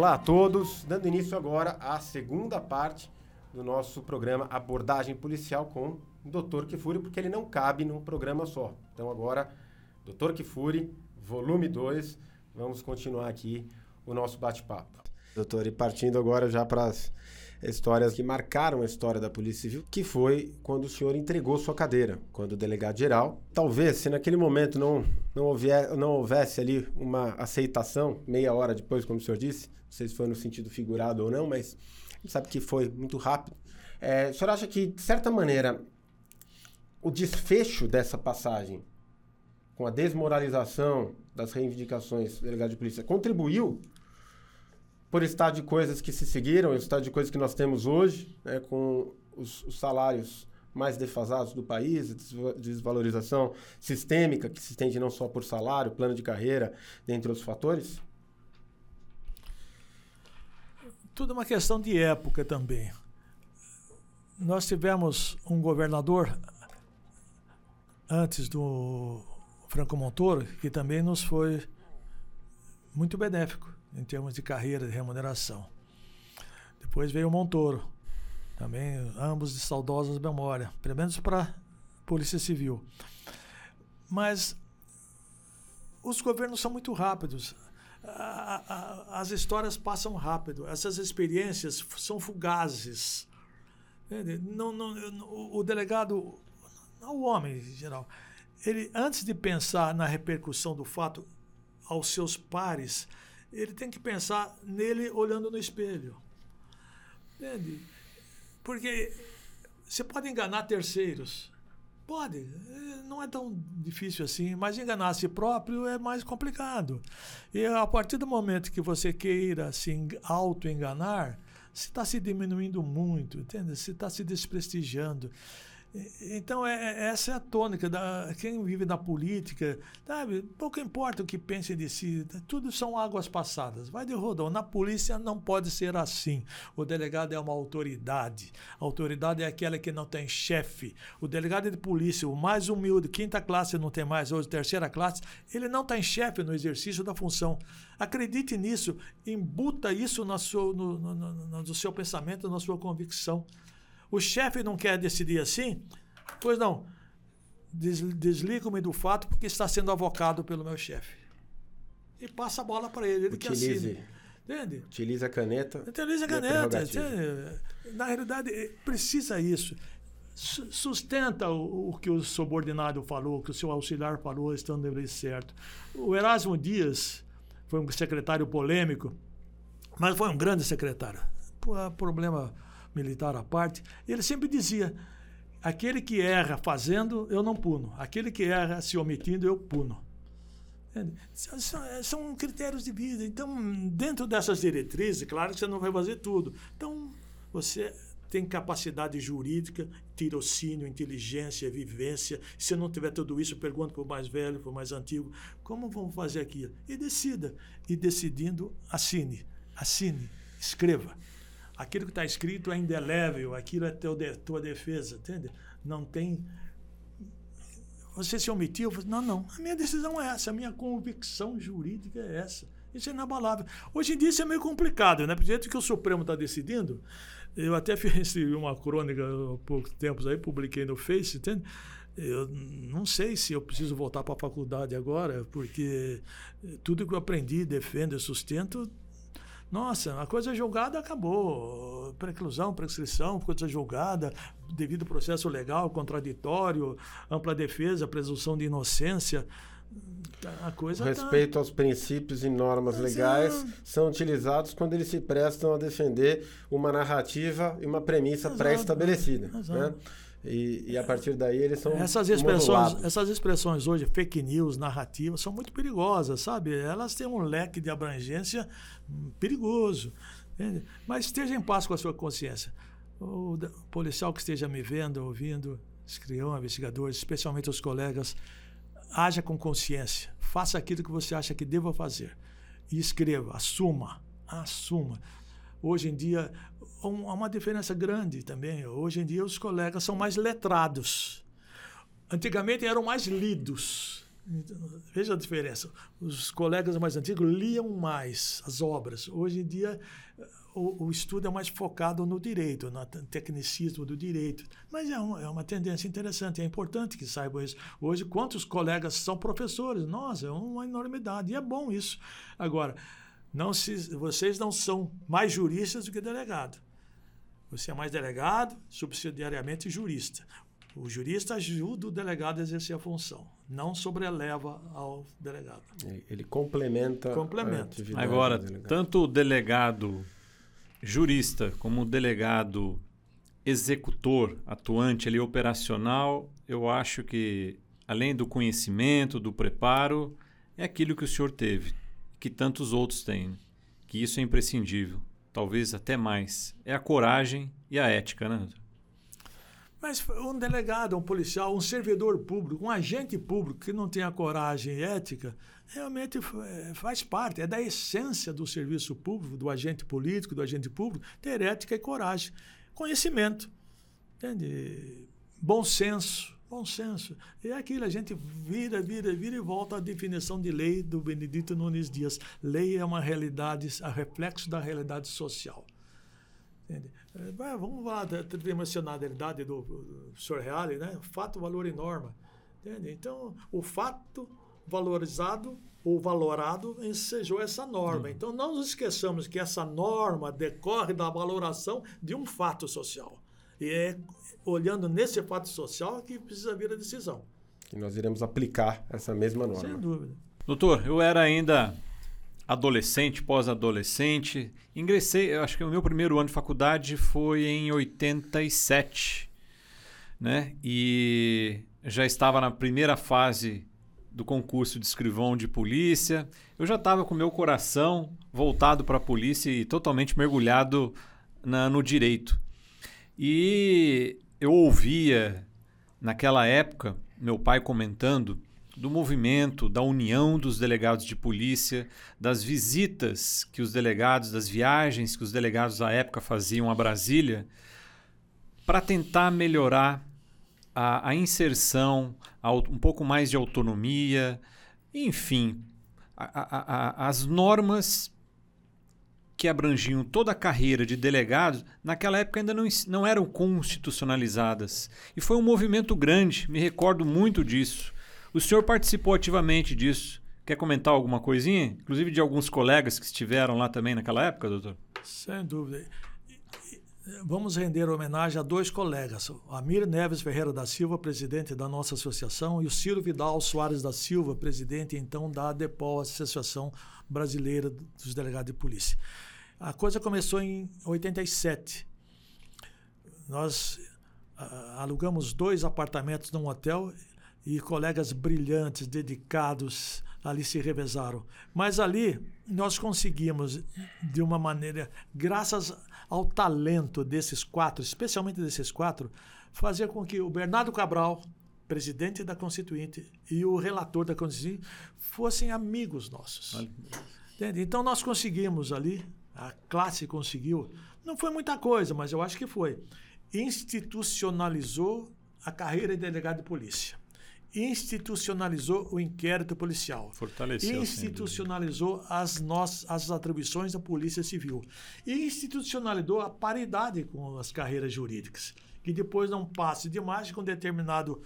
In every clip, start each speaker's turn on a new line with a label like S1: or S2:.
S1: Olá a todos, dando início agora à segunda parte do nosso programa Abordagem Policial com o Dr. Kifuri, porque ele não cabe num programa só. Então agora, Dr. Kifuri, volume 2, vamos continuar aqui o nosso bate-papo. Doutor, e partindo agora já para as histórias que marcaram a história da Polícia Civil, que foi quando o senhor entregou sua cadeira, quando o delegado geral. Talvez, se naquele momento não, não, houver, não houvesse ali uma aceitação, meia hora depois, como o senhor disse, não sei se foi no sentido figurado ou não, mas a gente sabe que foi muito rápido. É, o senhor acha que, de certa maneira, o desfecho dessa passagem, com a desmoralização das reivindicações do delegado de polícia, contribuiu por estado de coisas que se seguiram, o estado de coisas que nós temos hoje, né, com os, os, salários mais defasados do país, desvalorização sistêmica que se estende não só por salário, plano de carreira, dentre outros fatores?
S2: Tudo uma questão de época também. Nós tivemos um governador antes do Franco Montoro que também nos foi muito benéfico em termos de carreira, de remuneração. Depois veio o Montoro, também ambos de saudosas memória, pelo menos para Polícia Civil. Mas os governos são muito rápidos. as histórias passam rápido. Essas experiências são fugazes. Não, não, o delegado, o homem em geral, ele antes de pensar na repercussão do fato aos seus pares, ele tem que pensar nele olhando no espelho. Entende? Porque você pode enganar terceiros. Pode, não é tão difícil assim, mas enganar a si próprio é mais complicado. E a partir do momento que você queira se auto-enganar, você está se diminuindo muito, entende? Você está se desprestigiando. Então, é, é, essa é a tônica. Da, quem vive na política, sabe? Pouco importa o que pense de si, tudo são águas passadas. Vai de rodão. Na polícia não pode ser assim. O delegado é uma autoridade. A autoridade é aquela que não tem chefe. O delegado de polícia, o mais humilde, quinta classe não tem mais, hoje terceira classe, ele não tem chefe no exercício da função. Acredite nisso, embuta isso no seu, no, no, no, no seu pensamento, na sua convicção. O chefe não quer decidir assim? Pois não. Desligo-me do fato porque está sendo avocado pelo meu chefe. E passa a bola para ele. Ele
S1: Utilize. que Entende? Utiliza a caneta.
S2: Utiliza a caneta. Na realidade, eh, precisa isso. Sustenta o, o, que o subordinado falou, o que o seu auxiliar falou, estando ele certo. O Erasmo Dias foi um secretário polêmico, mas foi um grande secretário. Problema militar à parte, ele sempre dizia: aquele que erra fazendo, eu não puno. Aquele que erra se omitindo, eu puno. São, são critérios de vida. Então, dentro dessas diretrizes, claro que você não vai fazer tudo. Então, você tem capacidade jurídica, tirocínio, inteligência, vivência. Se não tiver tudo isso, pergunta para o mais velho, para o mais antigo, como vamos fazer aquilo? E decida. E decidindo, assine. Assine. Escreva aquilo que está escrito é indelével, aquilo é teu de, tua defesa, entende? Não tem. Você se omitiu? Não, não. A minha decisão é essa, a minha convicção jurídica é essa. Isso é inabalável. Hoje em dia isso é meio complicado, né? Porque que o Supremo está decidindo, eu até fiz uma crônica há poucos tempos aí, publiquei no Face, entende? Eu não sei se eu preciso voltar para a faculdade agora, porque tudo que eu aprendi, defendo e sustento nossa, a coisa julgada acabou. Preclusão, prescrição, coisa julgada, devido processo legal, contraditório, ampla defesa, presunção de inocência.
S1: A coisa tá respeito tá... aos princípios e normas Mas legais é... são utilizados quando eles se prestam a defender uma narrativa e uma premissa pré-estabelecida. Né? E, e, a partir daí eles são
S2: essas expressões essas expressões hoje fake news narrativas são muito perigosas sabe? Elas têm um leque de abrangência perigoso entende? mas esteja em paz com a sua consciência. O policial que esteja me vendo ouvindo escrivão investigadores especialmente os colegas haja com consciência. Faça aquilo que você acha que deva fazer. E escreva assuma assuma. Hoje em dia há uma diferença grande também. Hoje em dia os colegas são mais letrados. Antigamente eram mais lidos. Veja a diferença. Os colegas mais antigos liam mais as obras. Hoje em dia, o, o estudo é mais focado no direito, no tecnicismo do direito. Mas é, um, é uma tendência interessante, é importante que saibam isso. Hoje, quantos colegas são professores? Nossa, é uma enormidade. E é bom isso. Agora, não se, vocês não são mais juristas do que delegado. Você é mais delegado, subsidiariamente jurista. O jurista ajuda o delegado a exercer a função, não sobreleva ao delegado.
S1: Ele complementa.
S2: Complementa.
S3: Agora, tanto o delegado jurista como o delegado executor, atuante ali operacional, eu acho que além do conhecimento, do preparo, é aquilo que o senhor teve, que tantos outros têm, que isso é imprescindível, talvez até mais. É a coragem e a ética, né?
S2: Mas um delegado, um policial, um servidor público, um agente público que não tem a coragem ética, realmente é, faz parte, é da essência do serviço público, do agente político, do agente público, ter ética e coragem. Conhecimento, entende? Bom senso, bom senso. E é aquilo, a gente vira, vira, vira e volta à definição de lei do Benedito Nunes Dias. Lei é uma realidade, a reflexo da realidade social. Entende? É, vamos lá, da tridimensionalidade do, do Sr. Reale, né? Fato, valor e norma. Entende? Então, o fato valorizado ou valorado ensejou essa norma. Hum. Então, não nos esqueçamos que essa norma decorre da valoração de um fato social. E é olhando nesse fato social que precisa vir a decisão.
S1: E nós iremos aplicar essa mesma norma.
S2: Sem dúvida.
S3: Doutor, eu era ainda adolescente, pós-adolescente. Ingressei, eu acho que o meu primeiro ano de faculdade foi em 87, né? E já estava na primeira fase do concurso de escrivão de polícia. Eu já estava com meu coração voltado para a polícia e totalmente mergulhado na, no direito. E eu ouvia naquela época meu pai comentando do movimento, da união dos delegados de polícia, das visitas que os delegados, das viagens que os delegados à época faziam a Brasília, para tentar melhorar a, a inserção, a, um pouco mais de autonomia, enfim, a, as normas que abrangiam toda a carreira de delegados, naquela época ainda não, não eram constitucionalizadas. E foi um movimento grande, me recordo muito disso. O senhor participou ativamente disso. Quer comentar alguma coisinha? Inclusive de alguns colegas que estiveram lá também naquela época, doutor?
S2: Sem dúvida. Vamos render homenagem a dois colegas, Amir Neves Ferreira da Silva, presidente da nossa associação, e o Ciro Vidal Soares da Silva, presidente então da ADEPOL, Associação Brasileira dos Delegados de Polícia. A coisa começou em 87. Nós alugamos dois apartamentos num hotel e colegas brilhantes, dedicados, ali se revezaram. Mas ali nós conseguimos, de uma maneira, graças ao talento desses quatro, especialmente desses quatro, fazer com que o Bernardo Cabral, presidente da Constituinte, e o relator da Constituinte fossem amigos nossos. Entende? Então nós conseguimos ali, a classe conseguiu, não foi muita coisa, mas eu acho que foi, institucionalizou a carreira de delegado de polícia institucionalizou o inquérito policial.
S3: Fortaleceu.
S2: Institucionalizou as nossas as atribuições da Polícia Civil. E institucionalizou a paridade com as carreiras jurídicas. Que depois não passe de com um determinado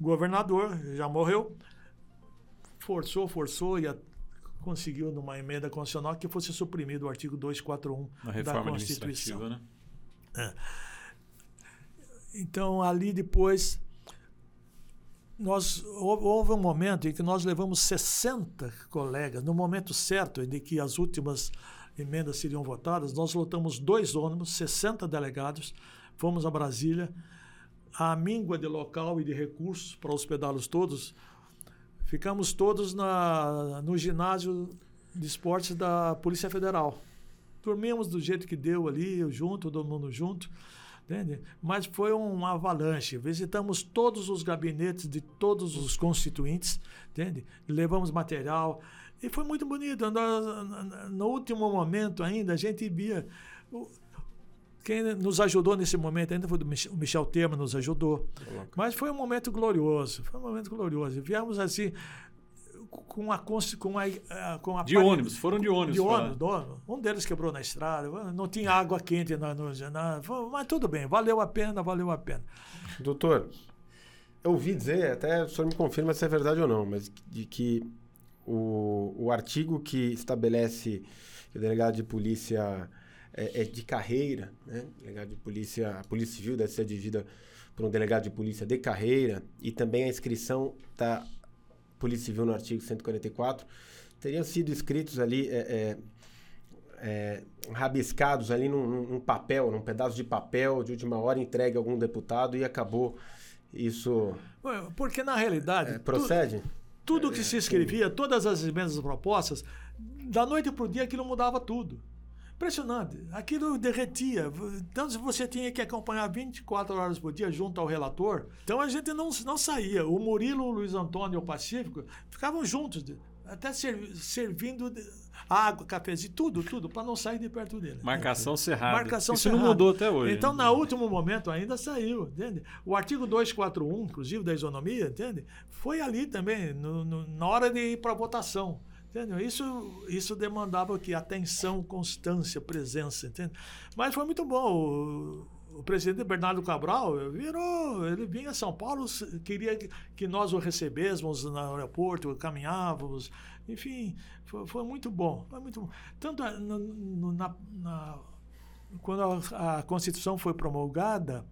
S2: governador, já morreu, forçou, forçou e conseguiu numa emenda constitucional que fosse suprimido o artigo 241 da Constituição. Né? É. Então, ali depois nós houve um momento em que nós levamos 60 colegas, no momento certo em que as últimas emendas seriam votadas, nós lotamos dois ônibus, 60 delegados, fomos a Brasília, a míngua de local e de recursos para hospedá-los todos, ficamos todos na, no ginásio de esportes da Polícia Federal. Dormimos do jeito que deu ali, junto, todo mundo junto. Entende? Mas foi uma avalanche. Visitamos todos os gabinetes de todos os constituintes, entende? Levamos material e foi muito bonito. No último momento ainda, a gente via. Quem nos ajudou nesse momento ainda foi o Michel Temer, nos ajudou. Mas foi um momento glorioso. Foi um momento glorioso. Viemos assim, com a, com a, com a
S3: de ônibus, foram de ônibus.
S2: De ônibus, ônibus, Um deles quebrou na estrada, não tinha água quente na, no, na, mas tudo bem, valeu a pena, valeu a pena.
S1: Doutor, eu ouvi dizer, até o senhor me confirma se é verdade ou não, mas de que o, o artigo que estabelece que o delegado de polícia é, é de carreira, né? Delegado de polícia, a polícia civil deve ser dirigida por um delegado de polícia de carreira e também a inscrição da Polícia Civil no artigo 144 teriam sido escritos ali é, é, é, rabiscados ali num, num, papel, num pedaço de papel de última hora entregue a algum deputado e acabou isso.
S2: Porque na realidade.
S1: É, procede?
S2: Tu, tudo que se escrevia, todas as emendas propostas, da noite para o dia aquilo mudava tudo. Impressionante. Aquilo derretia. Então, você tinha que acompanhar 24 horas por dia junto ao relator, então a gente não, não saía. O Murilo, o Luiz Antônio e o Pacífico ficavam juntos, até servindo água, cafezinho, tudo, tudo, para não sair de perto dele.
S3: Marcação cerrada.
S2: Marcação
S3: Isso
S2: cerrada.
S3: não mudou até hoje.
S2: Então, no último momento, ainda saiu, entende? O artigo 241, inclusive, da isonomia, entende? Foi ali também, no, no, na hora de ir para votação. Entendeu? Isso, isso demandava que atenção, constância, presença, entende? Mas foi muito bom. O, o presidente Bernardo Cabral virou, ele vinha a São Paulo, queria que nós o recebêssemos no aeroporto, caminhávamos, enfim, foi, foi muito bom, foi muito bom. Tanto no, na, na, quando a, a Constituição foi promulgada,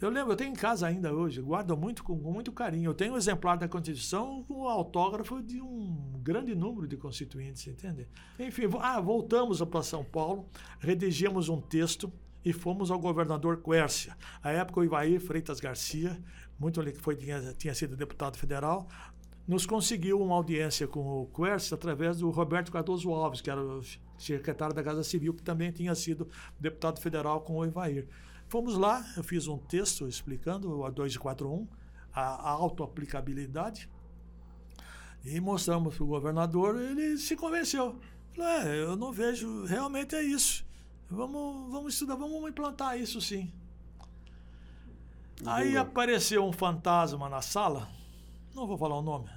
S2: eu lembro, eu tenho em casa ainda hoje, guardo muito com, com, muito carinho. Eu tenho um exemplar da Constituição com o autógrafo de um grande número de constituintes, entende? Enfim, ah, voltamos para São Paulo, redigimos um texto e fomos ao governador Quércia. À época, o Ivair Freitas Garcia, muito que foi, tinha, tinha sido deputado federal, nos conseguiu uma audiência com o Quércia através do Roberto Cardoso Alves, que era o secretário da Casa Civil, que também tinha sido deputado federal com o Ivair. Fomos lá, eu fiz um texto explicando a 241, a, a autoaplicabilidade, e mostramos para o governador, ele se convenceu. Falei, é, eu não vejo, realmente é isso. Vamos, vamos estudar, vamos implantar isso sim. Aí apareceu um fantasma na sala, não vou falar o nome.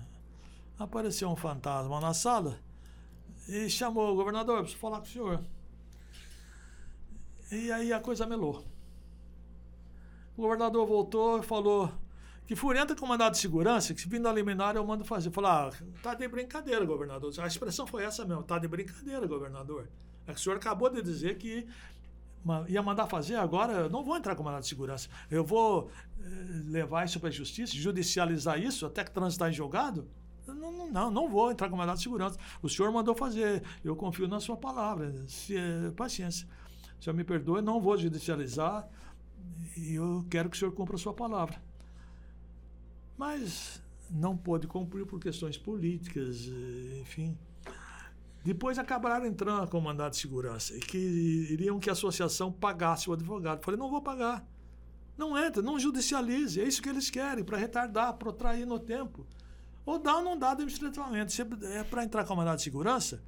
S2: Apareceu um fantasma na sala e chamou o governador, preciso falar com o senhor. E aí a coisa melou. O governador voltou e falou que furenta com mandado de segurança, que se vindo a liminar eu mando fazer. Falei, ah, tá de brincadeira, governador. A expressão foi essa mesmo, tá de brincadeira, governador. É que o senhor acabou de dizer que ia mandar fazer, agora eu não vou entrar com mandado de segurança. Eu vou eh, levar isso para a justiça, judicializar isso até que transitar em julgado? Não, não, não vou entrar com mandado de segurança. O senhor mandou fazer, eu confio na sua palavra. Se, é, paciência. O senhor me perdoe, não vou judicializar eu quero que o senhor cumpra a sua palavra. Mas não pôde cumprir por questões políticas, enfim. Depois acabaram entrando com mandado de segurança e que iriam que a associação pagasse o advogado. Falei, não vou pagar. Não entra, não judicialize. É isso que eles querem, para retardar, protrair no tempo. Ou dá ou não dá administrativamente. Se é para entrar com mandado de segurança,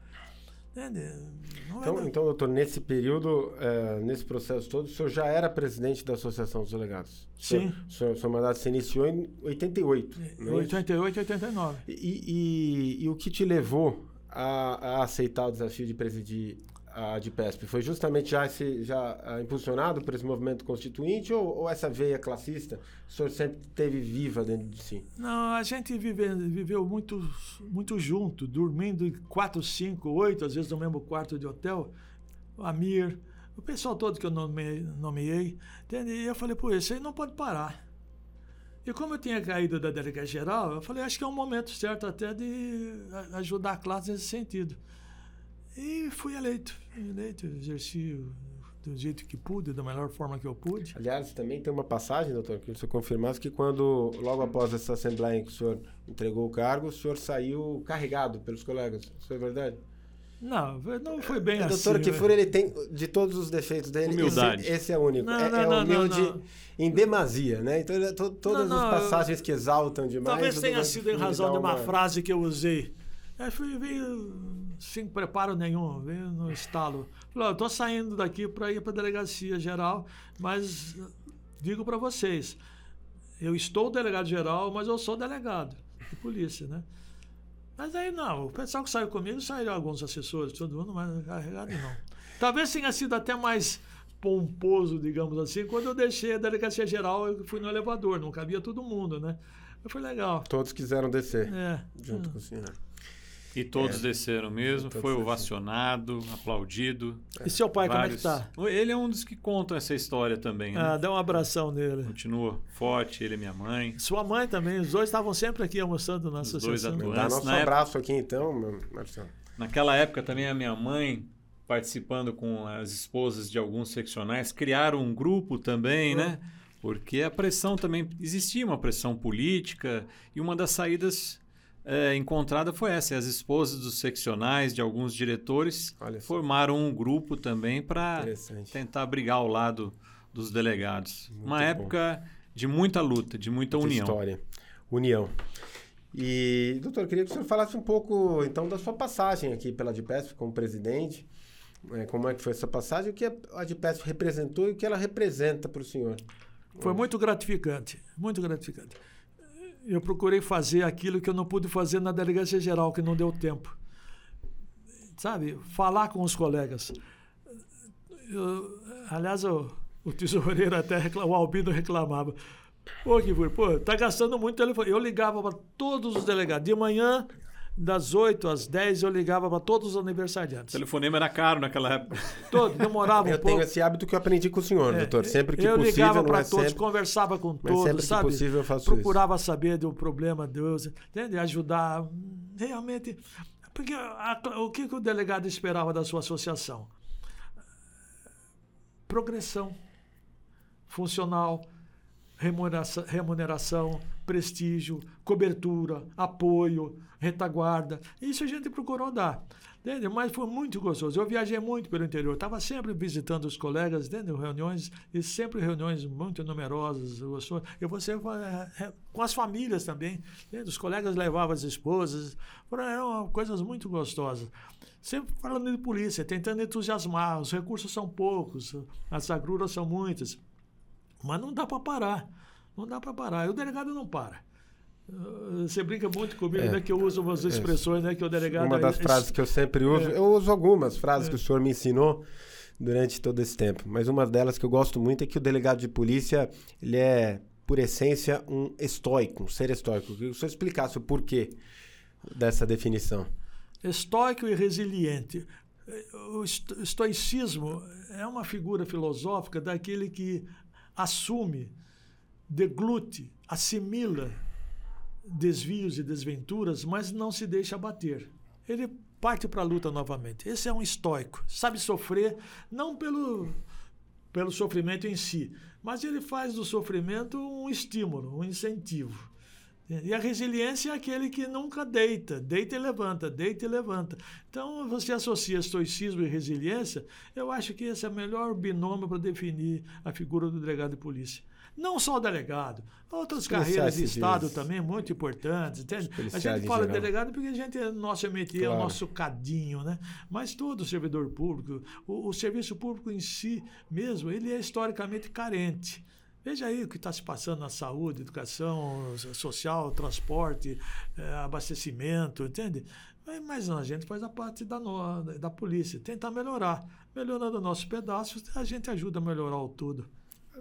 S1: então, é então, doutor, nesse período, é, nesse processo todo, o senhor já era presidente da Associação dos Delegados?
S2: Sim.
S1: O senhor, o seu mandato se iniciou em 88.
S2: É, 88 e 89.
S1: E, e, e, o que te levou a, a aceitar o desafio de presidir a DPESP? Foi justamente já, esse, já uh, impulsionado por esse movimento constituinte ou, ou, essa veia classista o senhor sempre teve viva dentro de si?
S2: Não, a gente vive, viveu muito, muito junto, dormindo em quatro, cinco, oito, às vezes no mesmo quarto de hotel. O Amir, o pessoal todo que eu nomeei entende? e eu falei, pô, isso aí não pode parar. E como eu tinha caído da delegacia geral, eu falei, acho que é um momento certo até de ajudar a classe nesse sentido. E fui eleito. Eleito, exerci do jeito que pude, da melhor forma que eu pude.
S1: Aliás, também tem uma passagem, doutor, que você confirmasse que quando, logo após essa assembleia em que o senhor entregou o cargo, o senhor saiu carregado pelos colegas. Isso é verdade?
S2: Não, não foi bem o assim.
S1: O doutor Kifur, ele tem, de todos os defeitos dele,
S3: Humildade.
S1: Esse, esse é o único. Não, é, não, é humilde não, em demasia, né? Então, é to, todas as passagens que exaltam demais...
S2: Talvez tenha sido em razão de uma, uma frase que eu usei. É, fui, veio sem preparo nenhum, veio no estalo. Falei, eu tô saindo daqui para ir para a delegacia geral, mas digo para vocês, eu estou delegado geral, mas eu sou delegado de polícia, né? Mas aí não, o pessoal que saiu comigo saíram alguns assessores, todo mundo, mas carregado não. Talvez tenha sido até mais pomposo, digamos assim, quando eu deixei a delegacia geral, eu fui no elevador, não cabia todo mundo, né? Foi legal.
S1: Todos quiseram descer
S2: É.
S1: junto com o senhor.
S3: E todos
S1: É.
S3: desceram mesmo,
S1: Todos
S3: foi
S1: desceram.
S3: ovacionado, aplaudido.
S2: E seu pai,
S3: Vários-
S2: como é que tá?
S3: Ele é um dos que contam essa história também, né?
S2: Ah, dá um abração nele.
S3: Continua forte, ele e minha mãe.
S2: Sua mãe também, os dois estavam sempre aqui almoçando na
S3: Os dois
S2: associação.
S3: atuantes.
S1: Dá nosso
S3: na época-
S1: abraço aqui então, meu Marcelo.
S3: Naquela época também a minha mãe, participando com as esposas de alguns seccionais, criaram um grupo também, né? Porque a pressão também, existia uma pressão política e uma das saídas é, encontrada foi essa. As esposas dos seccionais, de alguns diretores, formaram um grupo também para tentar brigar ao lado dos delegados.
S1: Muito
S3: uma
S1: bom.
S3: época de muita luta, de muita
S1: Muita
S3: união.
S1: História. União. E, doutor, queria que o senhor falasse um pouco, então, da sua passagem aqui pela DPESP como presidente. É, como é que foi essa passagem, o que a DPESP representou e o que ela representa para o senhor.
S2: Foi muito gratificante, muito gratificante. Eu procurei fazer aquilo que eu não pude fazer na delegacia geral, que não deu tempo. Sabe, falar com os colegas. Eu- aliás, o, tesoureiro até recla- o Albino reclamava. Pô, que pô, tá gastando muito telefone. Eu ligava para todos os delegados. De manhã, das 8 às 10, eu ligava para todos os
S3: O
S2: aniversariantes.
S3: telefonema era caro naquela época.
S2: Todos, demorava um
S1: Eu
S2: pouco.
S1: tenho esse hábito que eu aprendi com o senhor,
S2: É,
S1: doutor. Sempre que
S2: eu
S1: possível,
S2: ligava
S1: não
S2: para
S1: é
S2: todos,
S1: sempre,
S2: conversava com
S1: mas
S2: todos,
S1: sempre que
S2: sabe?
S1: possível eu faço
S2: Procurava saber do problema deles, entende? Ajudar, realmente. Porque a- o que, que o delegado esperava da sua associação? Progressão funcional, remuneração, remuneração, prestígio, cobertura, apoio, retaguarda. Isso a gente procurou dar. Entende? Mas foi muito gostoso. Eu viajei muito pelo interior, estava sempre visitando os colegas, entende? reuniões, e sempre reuniões muito numerosas. gostosas. E você com as famílias também. Os colegas levavam as esposas. Foram, eram coisas muito gostosas. Sempre falando de polícia, tentando entusiasmar. Os recursos são poucos, as agruras são muitas. Mas não dá para parar. Não dá para parar. E o delegado não para. Uh, Você brinca muito comigo,
S1: É.
S2: né? Que eu uso umas expressões, né? Que o delegado.
S1: Uma das
S2: é-
S1: frases que eu sempre uso,
S2: É.
S1: eu uso algumas frases que o senhor me ensinou durante todo esse tempo, mas uma delas que eu gosto muito é que o delegado de polícia, ele é, por essência, um estoico, um ser estoico. Que o senhor explicasse o porquê dessa definição.
S2: estoico e resiliente. O esto- estoicismo é uma figura filosófica daquele que assume, deglute, assimila desvios e desventuras, mas não se deixa abater. Ele parte para a luta novamente. Esse é um estoico. Sabe sofrer, não pelo, pelo sofrimento em si, mas ele faz do sofrimento um estímulo, um incentivo. E a resiliência é aquele que nunca deita, deita e levanta, deita e levanta. Então, você associa estoicismo e resiliência, eu acho que esse é o melhor binômio para definir a figura do delegado de polícia. Não só o delegado, outras carreiras de. Estado também muito importantes, entende? A gente fala
S1: geral.
S2: delegado porque a gente é nosso métier, é o
S1: Claro.
S2: nosso cadinho, né? Mas todo servidor público, o, o serviço público em si mesmo, ele é historicamente carente. Veja aí o que está se passando na saúde, educação social, transporte, eh, abastecimento, entende? Mas- Mas a gente faz a parte da, no- da polícia, tentar melhorar. Melhorando nossos pedaços, a gente ajuda a melhorar o todo.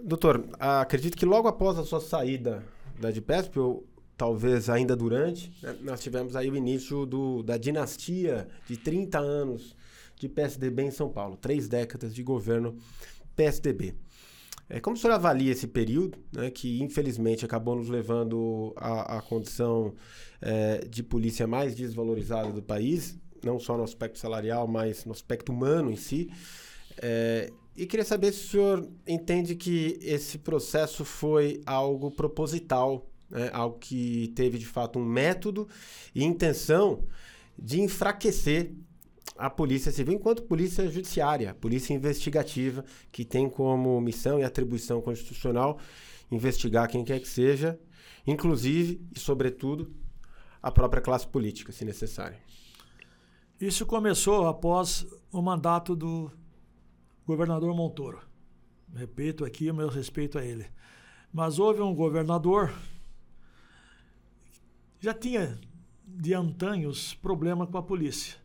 S1: Doutor, acredito que logo após a sua saída da DPESP, ou talvez ainda durante, né, nós tivemos aí o início do, da dinastia de 30 anos de PSDB em São Paulo. Três décadas de governo PSDB. É, como o senhor avalia esse período, né, que infelizmente acabou nos levando à, à condição é, de polícia mais desvalorizada do país, não só no aspecto salarial, mas no aspecto humano em si? É, e queria saber se o senhor entende que esse processo foi algo proposital, né, algo que teve de fato um método e intenção de enfraquecer a Polícia Civil enquanto polícia judiciária, polícia investigativa, que tem como missão e atribuição constitucional investigar quem quer que seja, inclusive e sobretudo a própria classe política, se necessário.
S2: Isso começou após o mandato do governador Montoro. Repito aqui o meu respeito a ele. Mas houve um governador já tinha de antanhos problema com a polícia.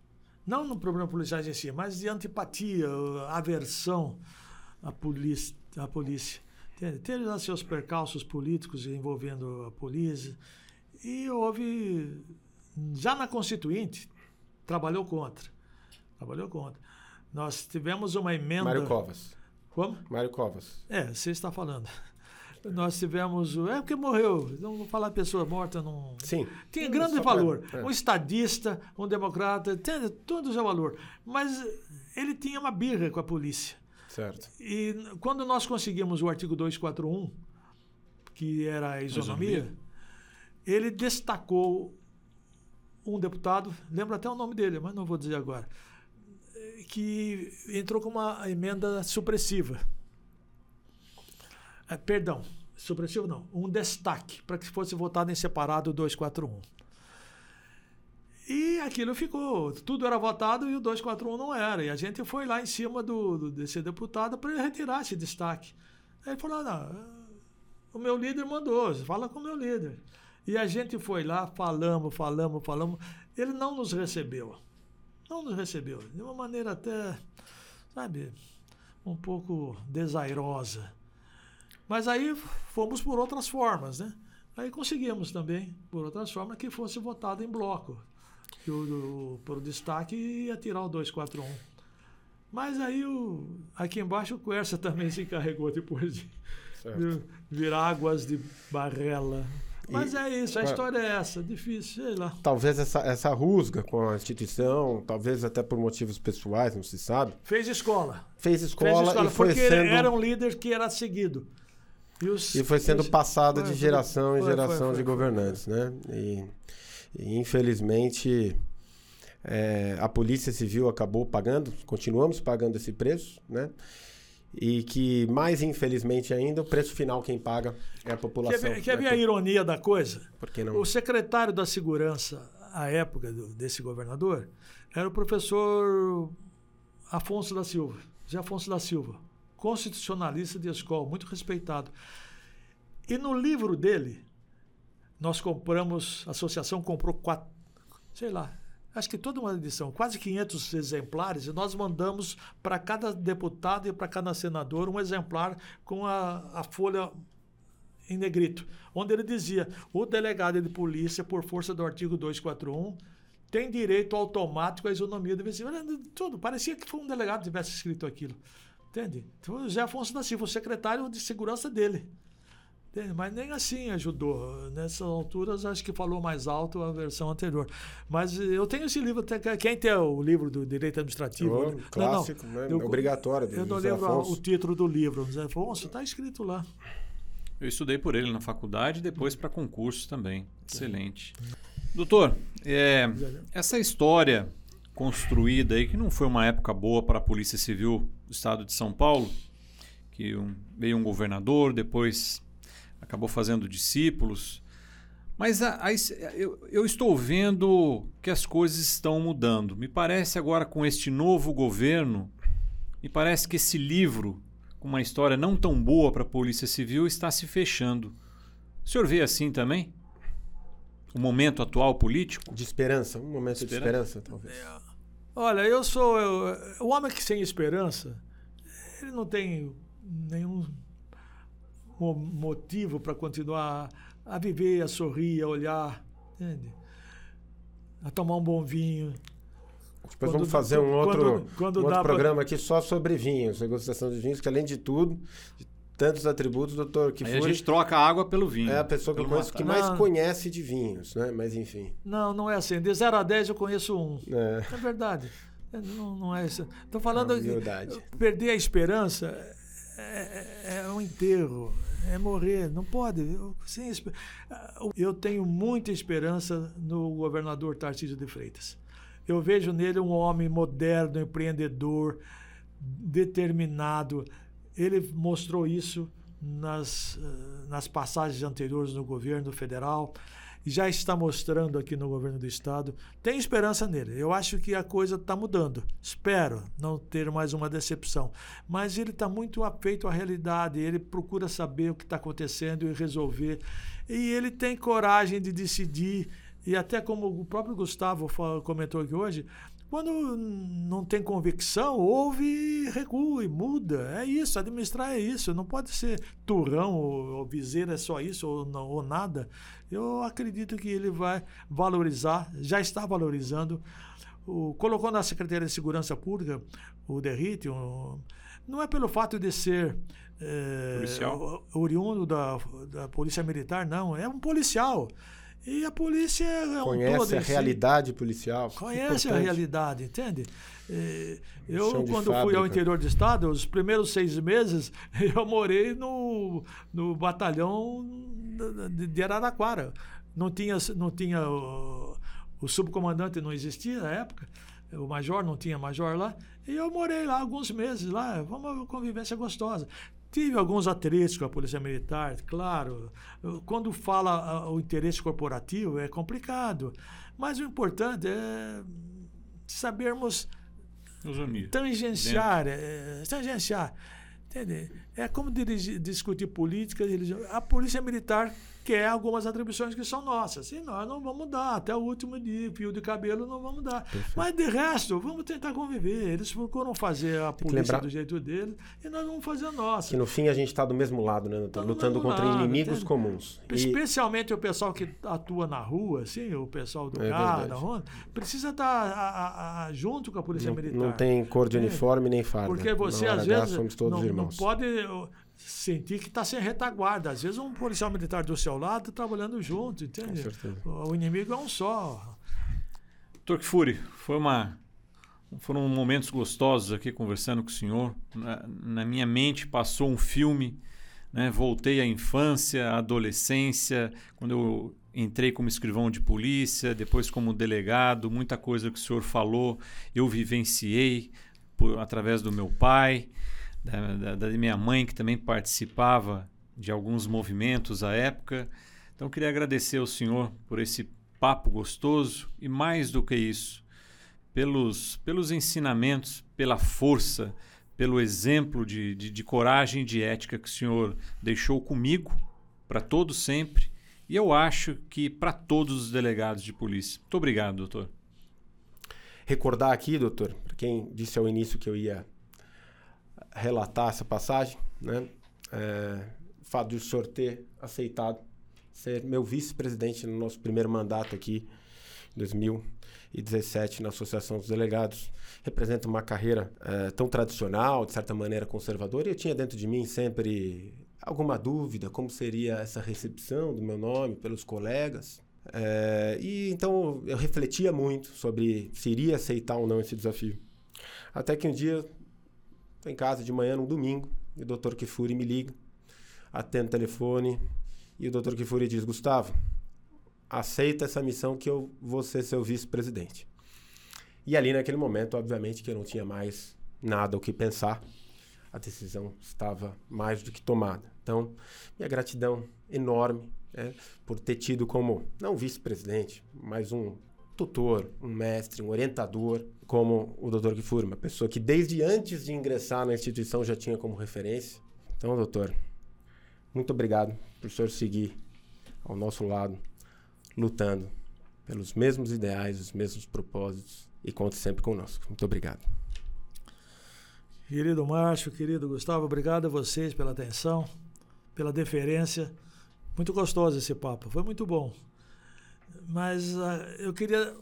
S2: Não no problema policial em si, mas de antipatia, aversão à polícia. À polícia. Teve lá seus percalços políticos envolvendo a polícia. E houve, já na Constituinte, trabalhou contra. Trabalhou contra. Nós tivemos uma emenda.
S1: Mário Covas.
S2: Como?
S1: Mário Covas.
S2: É, você está falando. Nós tivemos. É porque morreu. Não vou falar pessoa morta. Não...
S1: Sim.
S2: Tinha grande valor. Pra, é. Um estadista, um democrata, tem todo o seu valor. Mas ele tinha uma birra com a polícia.
S1: Certo.
S2: E quando nós conseguimos o artigo 241, que era a isonomia, isonomia, ele destacou um deputado, lembro até o nome dele, mas não vou dizer agora, que entrou com uma emenda supressiva. É, perdão, supressivo não, um destaque para que fosse votado em separado o 241. E aquilo ficou, tudo era votado e o 241 não era. E a gente foi lá em cima do, do desse deputado para ele retirar esse destaque. Aí ele falou: não, o meu líder mandou, fala com o meu líder. E a gente foi lá, falamos, falamos, falamos. Ele não nos recebeu. Não nos recebeu. De uma maneira até, sabe, um pouco desairosa. Mas aí fomos por outras formas, né? Aí conseguimos também, por outras formas, que fosse votado em bloco que o, por destaque ia tirar o 241. Mas aí o, aqui embaixo o Quercia também se encarregou depois de, de virar águas de barrela. Mas e, é isso, a história é essa, difícil, sei lá.
S1: Talvez essa, essa rusga com a instituição, talvez até por motivos pessoais, não se sabe.
S2: Fez escola.
S1: Fez escola, Fez escola e foi
S2: porque
S1: sendo...
S2: era um líder que era seguido.
S1: E, os, e foi sendo passado de geração foi, em geração foi, foi, de governantes, né? E e, infelizmente, é, a Polícia Civil acabou pagando, continuamos pagando esse preço, né? E que, mais infelizmente ainda, o preço final quem paga é a população.
S2: Quer ver, quer ver a ironia da coisa?
S1: Por que não?
S2: O secretário da Segurança, à época do, desse governador, era o professor Afonso da Silva, Zé Afonso da Silva, constitucionalista de escola, muito respeitado. E no livro dele, nós compramos, a associação comprou quatro, sei lá, acho que toda uma edição, quase 500 exemplares, e nós mandamos para cada deputado e para cada senador um exemplar com a, a folha em negrito, onde ele dizia: o delegado de polícia, por força do artigo 241, tem direito automático à isonomia do vizinho. Tudo, parecia que foi um delegado que tivesse escrito aquilo. Entende? Então, o José Afonso da Silva, o secretário de segurança dele. Mas nem assim ajudou. Nessas alturas, acho que falou mais alto a versão anterior. Mas eu tenho esse livro, quem tem o livro do Direito Administrativo?
S1: Oh, clássico, não, não. Né? Eu, obrigatório.
S2: Eu não lembro o título do livro. José Afonso, está escrito lá.
S3: Eu estudei por ele na faculdade e depois para concurso também. Excelente. Doutor, é, essa história construída aí, que não foi uma época boa para a Polícia Civil do Estado de São Paulo, que um, veio um governador, depois acabou fazendo discípulos. Mas a, a, eu, eu, estou vendo que as coisas estão mudando. Me parece agora com este novo governo, me parece que esse livro, com uma história não tão boa para a Polícia Civil, está se fechando. O senhor vê assim também? O momento atual político?
S1: De esperança, um momento esperança. de esperança, talvez.
S2: É. Olha, eu sou. Eu, o homem que sem esperança, ele não tem nenhum motivo para continuar a viver, a sorrir, a olhar, entende? A tomar um bom vinho.
S1: Depois quando, vamos fazer um outro, quando, quando um outro programa pra... aqui só sobre vinhos, degustação de vinhos, que além de tudo, de tantos atributos, doutor que
S3: a gente troca água pelo vinho.
S1: É a pessoa que, conheço, que mais conhece de vinhos, né? Mas enfim.
S2: Não, não é assim. De 0 a 10 eu conheço um. É, é verdade. Não, não é isso. Estou falando. É perder a esperança é, é, é um enterro é morrer, não pode. Eu, sem, eu tenho muita esperança no governador Tarcísio de Freitas. Eu vejo nele um homem moderno, empreendedor, determinado. Ele mostrou isso nas, eh, nas passagens anteriores no governo federal já está mostrando aqui no governo do estado. Tem esperança nele. Eu acho que a coisa está mudando. Espero não ter mais uma decepção. Mas ele está muito afeito à realidade. Ele procura saber o que está acontecendo e resolver. E ele tem coragem de decidir e até como o próprio Gustavo comentou aqui hoje, quando não tem convicção, ouve e recua e muda. É isso, administrar é isso. Não pode ser turrão ou, ou viseira é só isso ou, não, ou nada. Eu acredito que ele vai valorizar, já está valorizando. O, colocou na Secretaria de Segurança Pública o Derrite, um, não é pelo fato de ser é, oriundo da, da Polícia Militar, não. É um policial. E a polícia é
S1: um Conhece a realidade policial.
S2: Conhece Importante. a realidade, entende? eu, quando fui ao interior do estado, os primeiros seis meses, eu morei no, no batalhão de Araraquara. Não tinha, não tinha o, o subcomandante não existia na época, o major não tinha major lá, e eu morei lá alguns meses lá, uma convivência gostosa. Tive alguns atritos com a Polícia Militar, claro. Quando fala o interesse corporativo é complicado. Mas o importante é sabermos tangenciar, é, tangenciar. Entende? É como dirigir, discutir política, religião. A Polícia Militar quer algumas atribuições que são nossas. E nós não vamos dar, até o último dia, fio de cabelo não vamos dar. Perfeito. Mas de resto, vamos tentar conviver. Eles procuram fazer a polícia lembrar... do jeito deles e nós vamos fazer a nossa.
S1: Que no fim a gente está do mesmo lado, né? Tá lutando contra lado, inimigos entende? comuns.
S2: Especialmente e... o pessoal que atua na rua, assim, o pessoal do é carro, da rua, precisa estar tá, a, a, junto com a Polícia
S1: não,
S2: Militar.
S1: Não tem cor de uniforme nem farda.
S2: Porque você, às vezes, somos todos não, irmãos. não pode sentir que está sem retaguarda. Às vezes um policial militar do seu lado trabalhando junto, entende? O inimigo é um só.
S3: Kfouri, foi uma foram momentos gostosos aqui conversando com o senhor. Na, na minha mente passou um filme, né? voltei à infância, à adolescência, quando eu entrei como escrivão de polícia, depois como delegado, muita coisa que o senhor falou eu vivenciei por, através do meu pai da, da, minha mãe, que também participava de alguns movimentos à época. Então, queria agradecer ao senhor por esse papo gostoso e, mais do que isso, pelos, pelos ensinamentos, pela força, pelo exemplo de, de, de coragem e de ética que o senhor deixou comigo, para todos sempre, e eu acho que para todos os delegados de polícia. Muito obrigado, doutor.
S1: Recordar aqui, doutor, para quem disse ao início que eu ia relatar essa passagem, né? É, o fato de o senhor ter aceitado ser meu vice-presidente no nosso primeiro mandato aqui, em 2017, na Associação dos Delegados, representa uma carreira é, tão tradicional, de certa maneira conservadora, e eu tinha dentro de mim sempre alguma dúvida como seria essa recepção do meu nome pelos colegas. É, e então eu refletia muito sobre se iria aceitar ou não esse desafio. Até que um dia Estou em casa de manhã, num domingo, e o doutor Kifuri me liga, atendo o telefone, e o doutor Kifuri diz: Gustavo, aceita essa missão que eu vou ser seu vice-presidente. E ali, naquele momento, obviamente, que eu não tinha mais nada o que pensar, a decisão estava mais do que tomada. Então, minha gratidão enorme né, por ter tido como, não vice-presidente, mas um tutor, um mestre, um orientador, como o doutor Kifuri, uma pessoa que desde antes de ingressar na instituição já tinha como referência. Então, doutor, muito obrigado por o senhor seguir ao nosso lado, lutando pelos mesmos ideais, os mesmos propósitos e conte sempre conosco. Muito obrigado.
S2: Querido Márcio, querido Gustavo, obrigado a vocês pela atenção, pela deferência. Muito gostoso esse papo, foi muito bom. Mas uh, eu queria,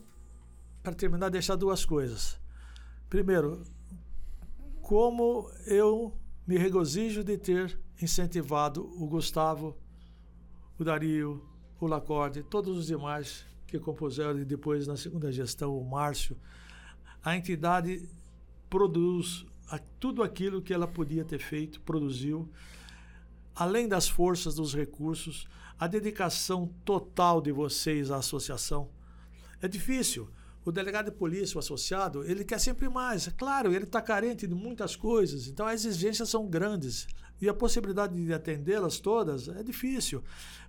S2: para terminar, deixar duas coisas. Primeiro, como eu me regozijo de ter incentivado o Gustavo, o Dario, o Lacorde, todos os demais que compuseram e depois na segunda gestão o Márcio, a entidade produz tudo aquilo que ela podia ter feito, produziu, além das forças, dos recursos, a dedicação total de vocês à associação. É difícil. O delegado de polícia, o associado, ele quer sempre mais. É claro, ele está carente de muitas coisas, então as exigências são grandes. E a possibilidade de atendê-las todas é difícil.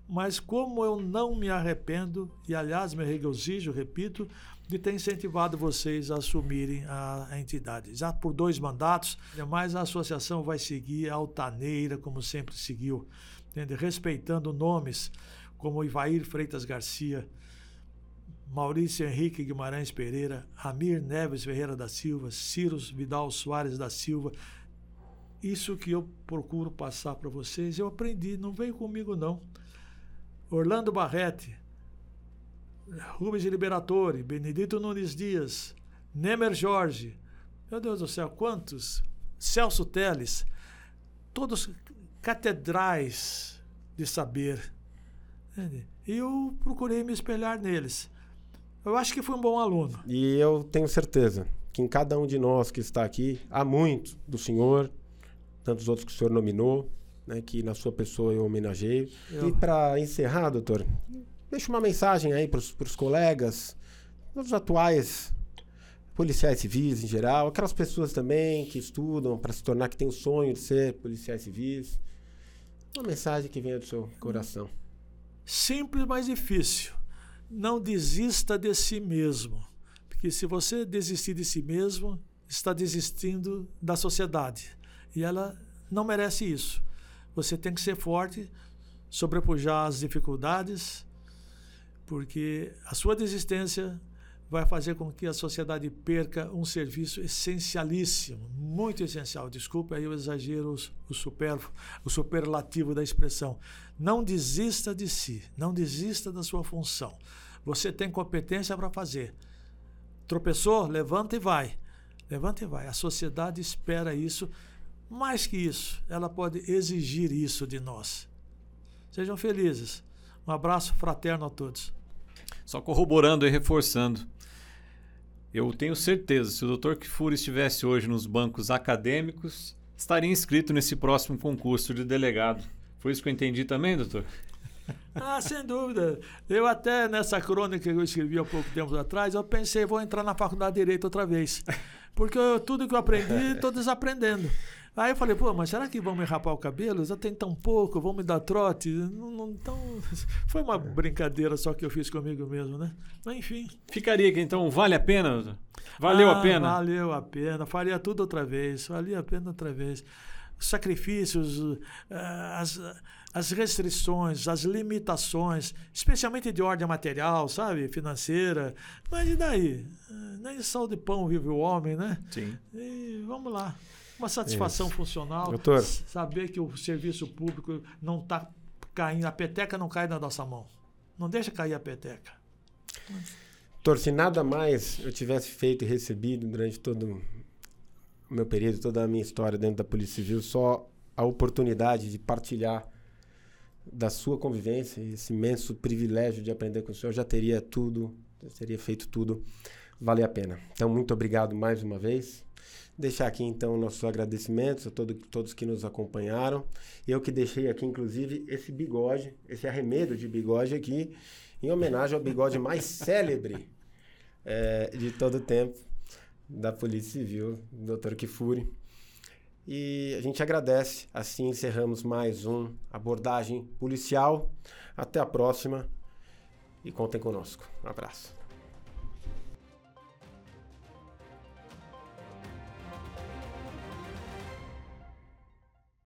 S2: Mas como eu não me arrependo, e aliás me regozijo, repito, de ter incentivado vocês a assumirem a, a entidade. Já por dois mandatos, mas a associação vai seguir altaneira, como sempre seguiu respeitando nomes como Ivair Freitas Garcia, Maurício Henrique Guimarães Pereira, Amir Neves Ferreira da Silva, Ciros Vidal Soares da Silva. Isso que eu procuro passar para vocês, eu aprendi, não veio comigo não. Orlando Barrete, Rubens Liberatore, Benedito Nunes Dias, Nemer Jorge, meu Deus do céu, quantos? Celso Teles, todos catedrais de saber. E eu procurei me espelhar neles. Eu acho que fui um bom aluno.
S1: E eu tenho certeza que em cada um de nós que está aqui, há muito do senhor, tantos outros que o senhor nominou, né, que na sua pessoa eu homenageio. Eu... E para encerrar, doutor, deixa uma mensagem aí para os colegas, os atuais policiais civis em geral, aquelas pessoas também que estudam para se tornar, que têm o sonho de ser policiais civis. Uma mensagem que venha do seu coração.
S2: Simples, mas difícil não desista de si mesmo. Porque se você desistir de si mesmo, está desistindo da sociedade. E ela não merece isso. Você tem que ser forte, sobrepujar as dificuldades, porque a sua desistência vai fazer com que a sociedade perca um serviço essencialíssimo, muito essencial. Desculpa aí o exagero, o, o superlativo da expressão. Não desista de si, não desista da sua função. Você tem competência para fazer. Tropeçou? Levanta e vai. Levanta e vai. A sociedade espera isso. Mais que isso, ela pode exigir isso de nós. Sejam felizes. Um abraço fraterno a todos.
S3: Só corroborando e reforçando. Eu tenho certeza, se o Dr. Kifuri estivesse hoje nos bancos acadêmicos, estaria inscrito nesse próximo concurso de delegado. Foi isso que eu entendi também, doutor?
S2: Ah, sem dúvida. Eu até nessa crônica que eu escrevi há pouco tempo atrás, eu pensei, vou entrar na faculdade de Direito outra vez. Porque eu, tudo que eu aprendi, estou desaprendendo. Aí eu falei, pô, mas será que vão me rapar o cabelo? Já tem tão pouco, vão me dar trote? Não, não, então, foi uma brincadeira só que eu fiz comigo mesmo, né? Mas enfim.
S3: Ficaria aqui, então, vale a pena? Valeu ah, a pena?
S2: Valeu a pena. Faria tudo outra vez. Valia a pena outra vez. Sacrifícios, ah, as, as restrições, as limitações, especialmente de ordem material, sabe? Financeira. Mas e daí? Nem só de pão vive o homem, né?
S3: Sim.
S2: E vamos lá. Uma satisfação Isso. funcional.
S1: Doutor.
S2: Saber que o serviço público não está caindo, a peteca não cai na nossa mão. Não deixa cair a peteca.
S1: Doutor, se nada mais eu tivesse feito e recebido durante todo o meu período, toda a minha história dentro da Polícia Civil, só a oportunidade de partilhar da sua convivência, esse imenso privilégio de aprender com o senhor, já teria tudo, já teria feito tudo valer a pena. Então, muito obrigado mais uma vez. Deixar aqui então nossos agradecimentos a todo, todos que nos acompanharam. Eu que deixei aqui, inclusive, esse bigode, esse arremedo de bigode aqui, em homenagem ao bigode mais célebre é, de todo o tempo da Polícia Civil, Dr. Kifuri. E a gente agradece. Assim encerramos mais um abordagem policial. Até a próxima e contem conosco. Um abraço.